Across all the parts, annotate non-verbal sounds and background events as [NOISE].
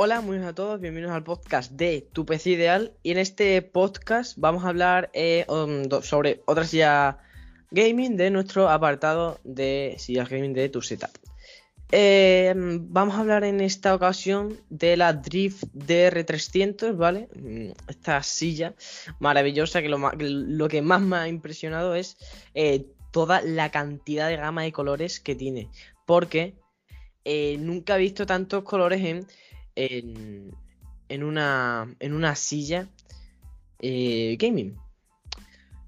Hola, muy buenas a todos, bienvenidos al podcast de Tu PC Ideal. Y en este podcast vamos a hablar eh, um, sobre otra silla gaming de nuestro apartado de sillas gaming de tu setup. Eh, vamos a hablar en esta ocasión de la Drift DR300, ¿vale? Mm, esta silla maravillosa que lo, que más me ha impresionado es eh, toda la cantidad de gama de colores que tiene. Porque nunca he visto tantos colores en en, una, en una silla eh, gaming.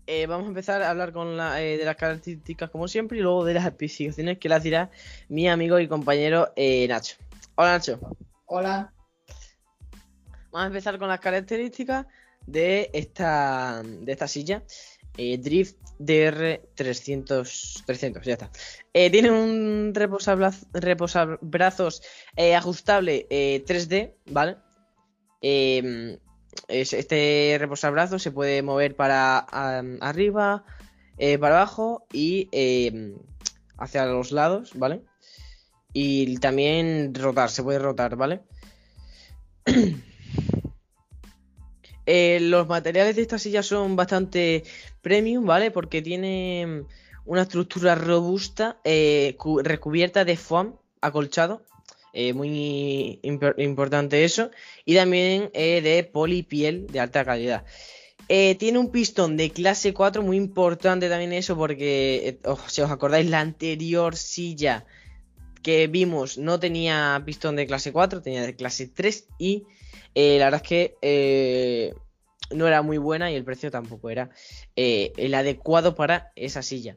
Eh, vamos a empezar a hablar con la, eh, de las características como siempre y luego de las especificaciones que las dirá mi amigo y compañero Nacho. Hola Nacho. Hola. Vamos a empezar con las características de esta, de esta silla. Drift DR300, 300, ya está. Eh, tiene un reposabrazos eh, ajustable 3D, eh, ¿vale? Em, este reposabrazos se puede mover para arriba, para abajo y em, hacia los lados, ¿vale? Y también rotar, se puede rotar, ¿vale? [CLEARS THROAT] los materiales de esta silla son bastante premium, ¿vale? Porque tiene una estructura robusta eh, recubierta de foam acolchado. Eh, muy importante eso. Y también eh, de polipiel de alta calidad. tiene un pistón de clase 4, muy importante también eso, porque oh, si os acordáis, la anterior silla que vimos no tenía pistón de clase 4, tenía de clase 3 y la verdad es que no era muy buena y el precio tampoco era eh, el adecuado para esa silla.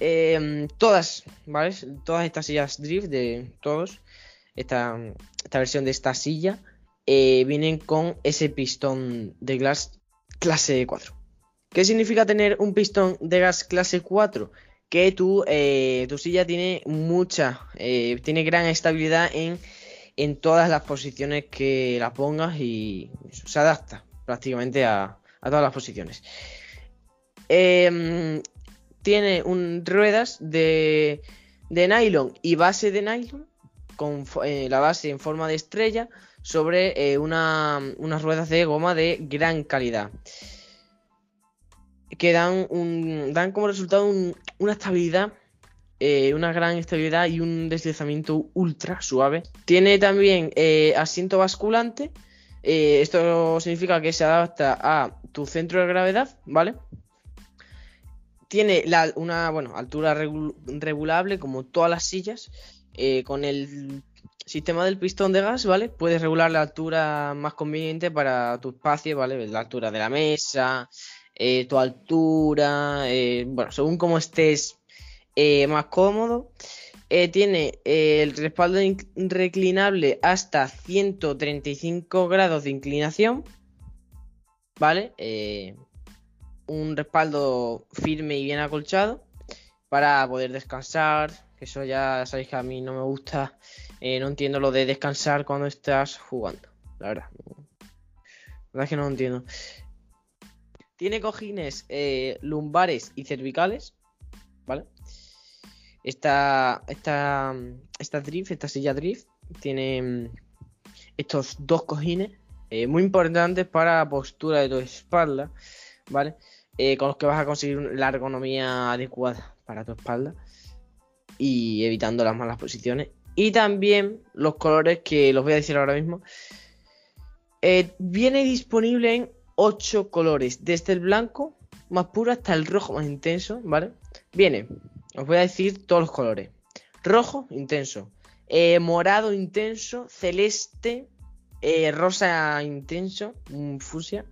Em, todas, ¿vale? Todas estas sillas Drift de todos, esta, esta versión de esta silla, eh, vienen con ese pistón de gas clase 4. ¿Qué significa tener un pistón de gas clase 4? Que tu, eh, tu silla tiene mucha, tiene gran estabilidad en, en todas las posiciones que la pongas y se adapta prácticamente a, todas las posiciones. Em, tiene un, ruedas de, de, nylon y base de nylon, con eh, la base en forma de estrella, sobre eh, unas ruedas de goma de gran calidad. Que dan, un, dan como resultado una estabilidad, eh, una gran estabilidad y un deslizamiento ultra suave. Tiene también asiento basculante eh, esto significa que se adapta a tu centro de gravedad, ¿vale? Tiene una bueno, altura regulable como todas las sillas. Eh, con el sistema del pistón de gas, ¿vale? Puedes regular la altura más conveniente para tu espacio, ¿vale? La altura de la mesa, eh, tu altura, bueno, según como estés más cómodo. Eh, tiene eh, el respaldo reclinable hasta 135 grados de inclinación. ¿Vale? Eh, un respaldo firme y bien acolchado para poder descansar. Eso ya sabéis que a mí no me gusta. no entiendo lo de descansar cuando estás jugando. La verdad. La verdad es que no lo entiendo. Tiene cojines lumbares y cervicales. ¿Vale? Esta, esta, esta drift, esta silla drift, tiene mm, estos dos cojines eh, muy importantes para la postura de tu espalda, ¿vale? Eh, con los que vas a conseguir la ergonomía adecuada para tu espalda y evitando las malas posiciones. Y también los colores que los voy a decir ahora mismo. Eh, viene disponible en 8 colores, desde el blanco más puro hasta el rojo más intenso, ¿vale? Viene os voy a decir todos los colores. Rojo, intenso. Eh, morado, intenso. Celeste. Eh, rosa, intenso. fusia.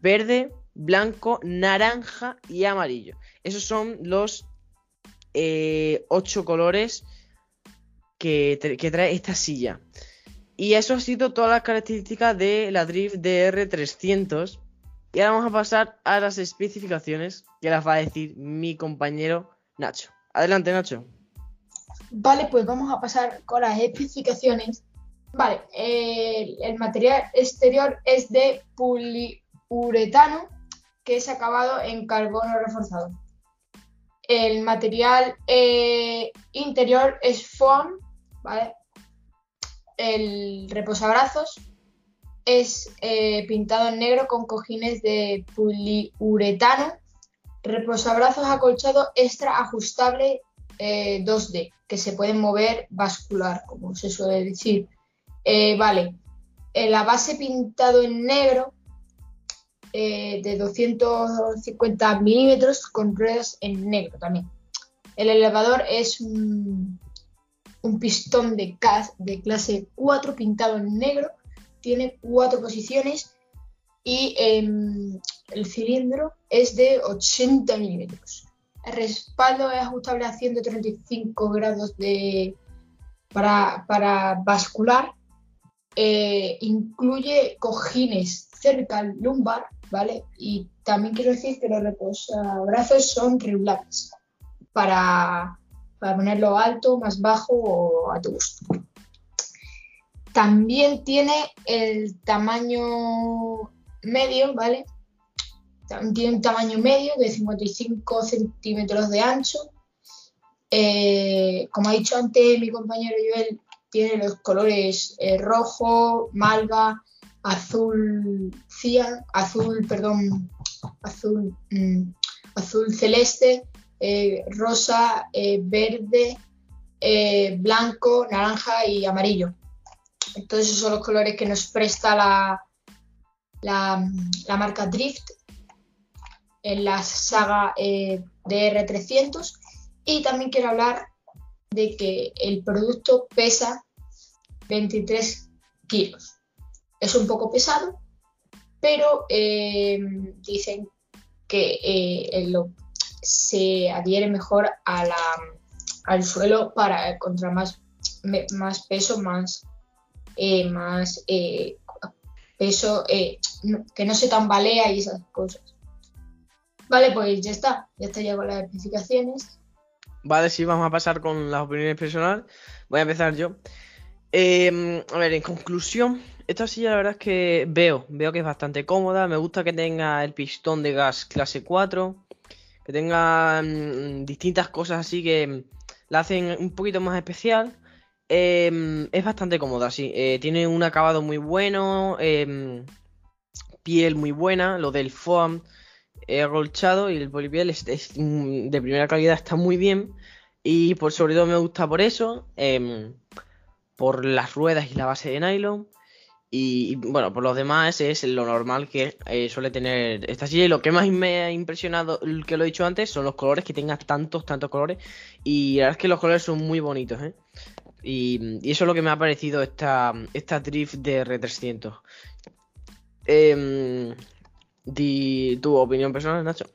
Verde, blanco, naranja y amarillo. Esos son los eh, ocho colores que, que, trae esta silla. Y eso ha sido todas las características de la Drift DR300. Y ahora vamos a pasar a las especificaciones que las va a decir mi compañero Nacho. Adelante, Nacho. Vale, pues vamos a pasar con las especificaciones. Vale, el material exterior es de poliuretano que es acabado en carbono reforzado. El material eh, interior es foam, ¿vale? el reposabrazos es eh, pintado en negro con cojines de poliuretano, reposabrazos acolchado extra ajustable 2D, eh, que se pueden mover bascular, como se suele decir. Eh, vale, la base pintado en negro de 250 milímetros con ruedas en negro también. El elevador es un, pistón de, de clase 4 pintado en negro tiene cuatro posiciones y em, el cilindro es de 80 milímetros. El respaldo es ajustable a 135 grados de, para, bascular. Eh, incluye cojines cervical lumbar, ¿vale? Y también quiero decir que los reposabrazos son regulables para, para ponerlo alto, más bajo o a tu gusto. También tiene el tamaño medio, ¿vale? Tiene un tamaño medio de 55 centímetros de ancho. Eh, como ha dicho antes mi compañero Joel, tiene los colores eh, rojo, malva, azul cian, azul, perdón, azul, mm, azul celeste, eh, rosa, verde, blanco, naranja y amarillo. Entonces esos son los colores que nos presta la, la, marca Drift en la saga eh, DR300. Y también quiero hablar de que el producto pesa 23 kilos. Es un poco pesado, pero eh, dicen que eh, se adhiere mejor a la, al suelo para contra más, más peso, más más peso, eh, que no se tambalea y esas cosas. Vale, pues ya está, ya está ya con las especificaciones. Vale, sí, vamos a pasar con las opiniones personales. Voy a empezar yo. Em, a ver, en conclusión, esta silla la verdad es que veo, veo que es bastante cómoda. Me gusta que tenga el pistón de gas clase 4, que tenga mm, distintas cosas así que la hacen un poquito más especial. Em, es bastante cómoda, sí. Eh, tiene un acabado muy bueno, em, piel muy buena, lo del foam agolchado y el polipiel es, de primera calidad, está muy bien. Y por sobre todo me gusta por eso, em, por las ruedas y la base de nylon. Y, bueno, por los demás es lo normal que eh, suele tener esta silla. Y lo que más me ha impresionado, que lo he dicho antes, son los colores, que tenga tantos, tantos colores. Y la verdad es que los colores son muy bonitos, ¿eh? Y, eso es lo que me ha parecido esta, esta Drift de R300. Em, di tu opinión personal, Nacho.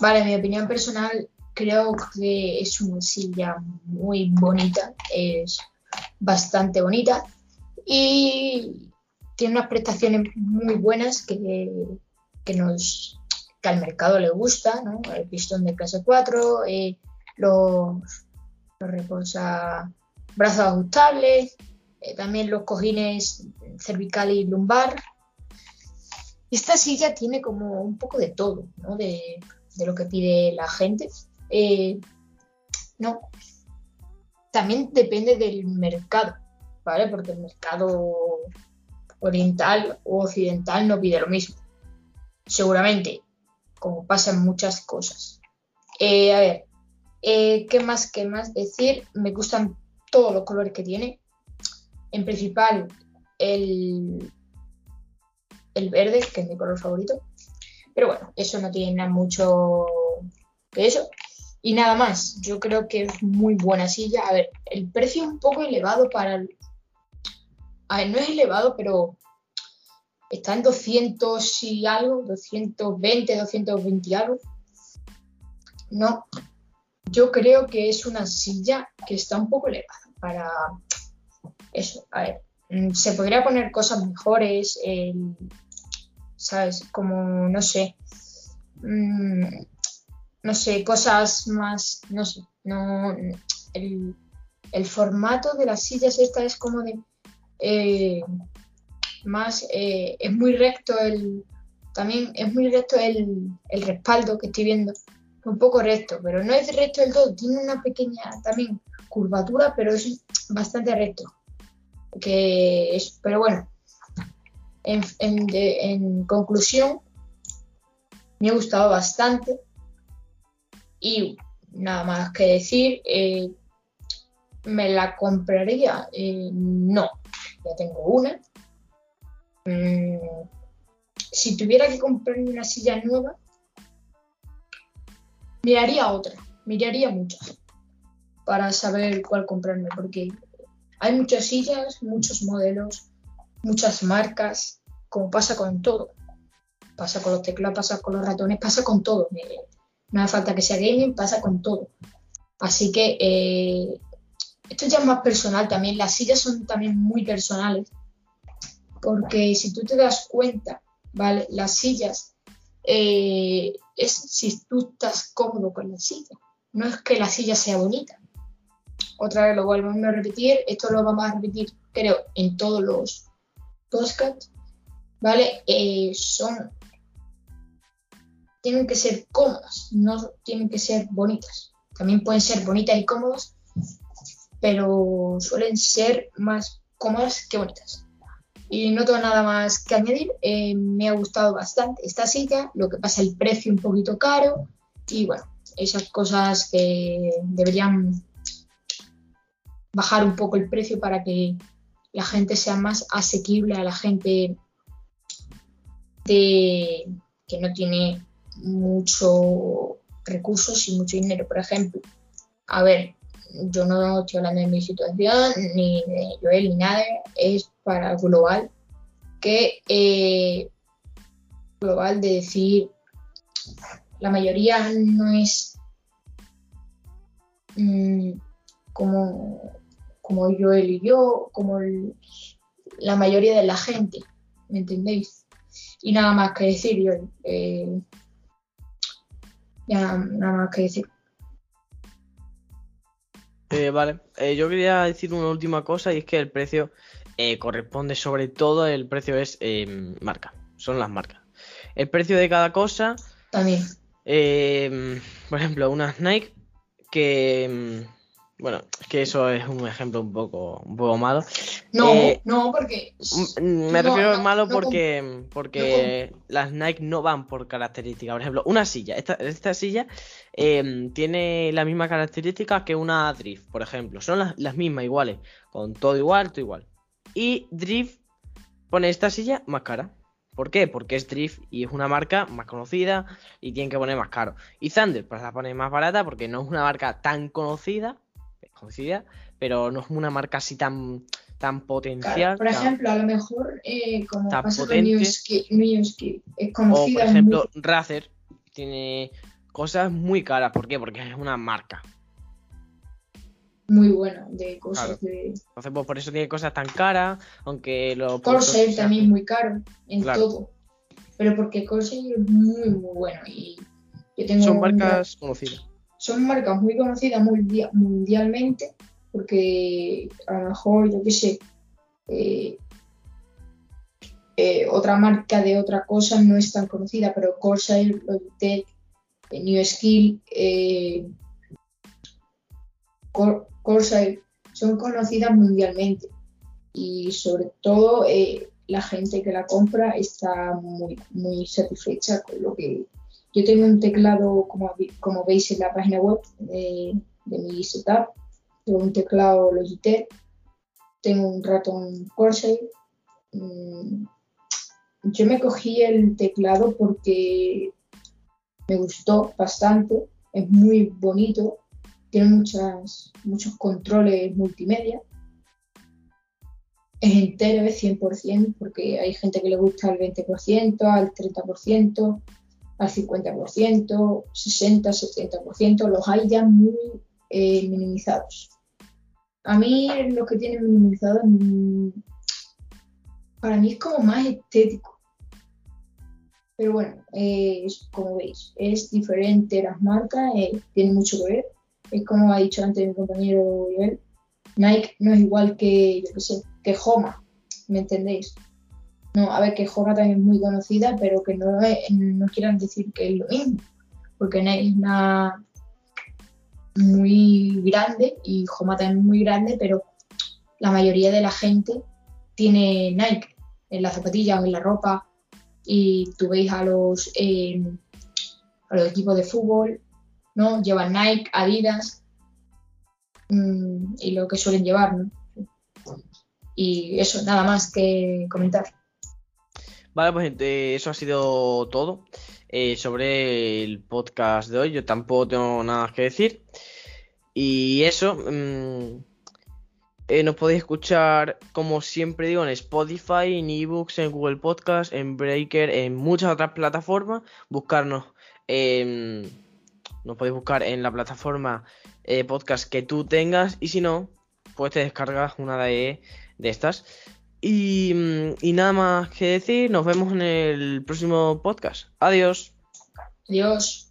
Vale, mi opinión personal creo que es una silla muy bonita, es bastante bonita y tiene unas prestaciones muy buenas que, que nos que al mercado le gusta, ¿no? El pistón de clase 4, eh, los reposa brazos ajustables, eh, también los cojines cervical y lumbar. Esta silla tiene como un poco de todo, ¿no? De, lo que pide la gente. Eh, no. También depende del mercado, ¿vale? Porque el mercado oriental o occidental no pide lo mismo. Seguramente, como pasan muchas cosas. Eh, a ver, eh, ¿Qué más? ¿Qué más decir? Me gustan todos los colores que tiene. En principal, el, el verde, que es mi color favorito. Pero bueno, eso no tiene nada mucho que eso. Y nada más, yo creo que es muy buena silla. A ver, el precio es un poco elevado para... El... A ver, no es elevado, pero está en 200 y algo, 220, 220 y algo. No, yo creo que es una silla que está un poco elevada para eso. A ver, mm, se podría poner cosas mejores, ¿sabes? Como, no sé, mm, no sé, cosas más, no sé, no, el, formato de las sillas esta es como de, eh, más, eh, es muy recto el, también es muy recto el, el respaldo que estoy viendo un poco recto, pero no es recto del todo, tiene una pequeña también curvatura, pero es bastante recto. Que es, pero bueno, en, en, de- en conclusión, me ha gustado bastante. Y nada más que decir, eh, ¿me la compraría? Eh, no, ya tengo una. Mm, si tuviera que comprarme una silla nueva, miraría otra, miraría muchas para saber cuál comprarme, porque hay muchas sillas, muchos modelos, muchas marcas, como pasa con todo. Pasa con los teclados, pasa con los ratones, pasa con todo. No hace falta que sea gaming, pasa con todo. Así que eh, esto ya es más personal también. Las sillas son también muy personales. Porque si tú te das cuenta, ¿vale? Las sillas eh, es si tú estás cómodo con la silla. No es que la silla sea bonita. Otra vez lo volvemos a repetir. Esto lo vamos a repetir, creo, en todos los podcasts. ¿Vale? Eh, son. Tienen que ser cómodas, no tienen que ser bonitas. También pueden ser bonitas y cómodas, pero suelen ser más cómodas que bonitas. Y no tengo nada más que añadir. Eh, me ha gustado bastante esta silla. Lo que pasa, el precio un poquito caro. Y bueno, esas cosas que deberían bajar un poco el precio para que la gente sea más asequible a la gente de que no tiene mucho recursos y mucho dinero. Por ejemplo, a ver, yo no estoy hablando de mi situación, ni de Joel, ni nada, es para global, que eh, global de decir, la mayoría no es mm, como, como Joel y yo, como la mayoría de la gente, ¿me entendéis? Y nada más que decir, Joel. eh, ya nada más que decir. Eh, vale, Eh, yo quería decir una última cosa y es que el precio eh, corresponde sobre todo, el precio es eh, marca, son las marcas. El precio de cada cosa, También. eh, por ejemplo, unas Nike que, mm, bueno, es que eso es un ejemplo un poco, un poco malo. No, Eh, no, porque. Me No, refiero a no, malo no porque, porque las Nike no van por características. Por ejemplo, una silla. Esta, esta silla em, tiene la misma característica que una Drift, por ejemplo. Son las, las mismas, iguales. Con todo igual, todo igual. Y Drift pone esta silla más cara. ¿Por qué? Porque es Drift y es una marca más conocida y tienen que poner más caro. Y Thunder, pues la pone más barata porque no es una marca tan conocida. Conocida, pero no es una marca así tan, tan Claro, potencial. por tan- ejemplo, a lo mejor, eh, como pasa con potente. Newski, Newski, es O, conocida por es ejemplo, Razer tiene cosas muy caras. ¿Por qué? Porque es una marca. Muy, buena de cosas Claro. de. Entonces, pues por eso tiene cosas tan caras. Aunque los Corsair también es muy caro en Claro. todo. Pero porque Corsair es muy, muy bueno. Y yo tengo son marcas conocidas. son marcas muy conocidas mundia- mundialmente, porque a lo mejor, yo qué sé, eh, eh, otra marca de otra cosa no es tan conocida, pero Corsair, Logitech, eh, New Skill, eh, Cor- Corsair son conocidas mundialmente y sobre todo eh, la gente que la compra está muy, muy satisfecha con lo que yo tengo un teclado, como, como veis en la página web de, de mi setup, tengo un teclado Logitech, tengo un ratón Corsair. Mm, Yo me cogí el teclado porque me gustó bastante, es muy bonito, tiene muchas, muchos controles multimedia. Es entero, es 100%, porque hay gente que le gusta al 20%, al 30%, al 50%, 60, 70%, los hay ya muy eh, minimizados. A mí los que tienen minimizados, mm, para mí es como más estético. Pero bueno, eh, como veis, es diferente las marcas, eh, tiene mucho que ver. Es como ha dicho antes mi compañero Joel, Nike no es igual que, yo qué sé, que Homa, ¿me entendéis? No, a ver, que Homa también es muy conocida, pero que no, es- no quieran decir que es lo mismo, porque Nike es una muy grande y Homa también es muy grande, pero la mayoría de la gente tiene Nike en la zapatilla o en la ropa y tú veis a los, eh, a los equipos de fútbol, ¿no? Llevan Nike, Adidas mm, y lo que suelen llevar, ¿no? Y eso, nada más que comentar. Vale, pues eso ha sido todo eh, sobre el podcast de hoy. Yo tampoco tengo nada que decir. Y eso, mm, eh, nos podéis escuchar, como siempre digo, en Spotify, en eBooks, en Google Podcast, en Breaker, en muchas otras plataformas. Buscarnos, nos podéis buscar en la plataforma eh, podcast que tú tengas. Y si no, pues te descargas una de, de estas. Y, mm, y nada más que decir, nos vemos en el próximo podcast. Adiós. Adiós.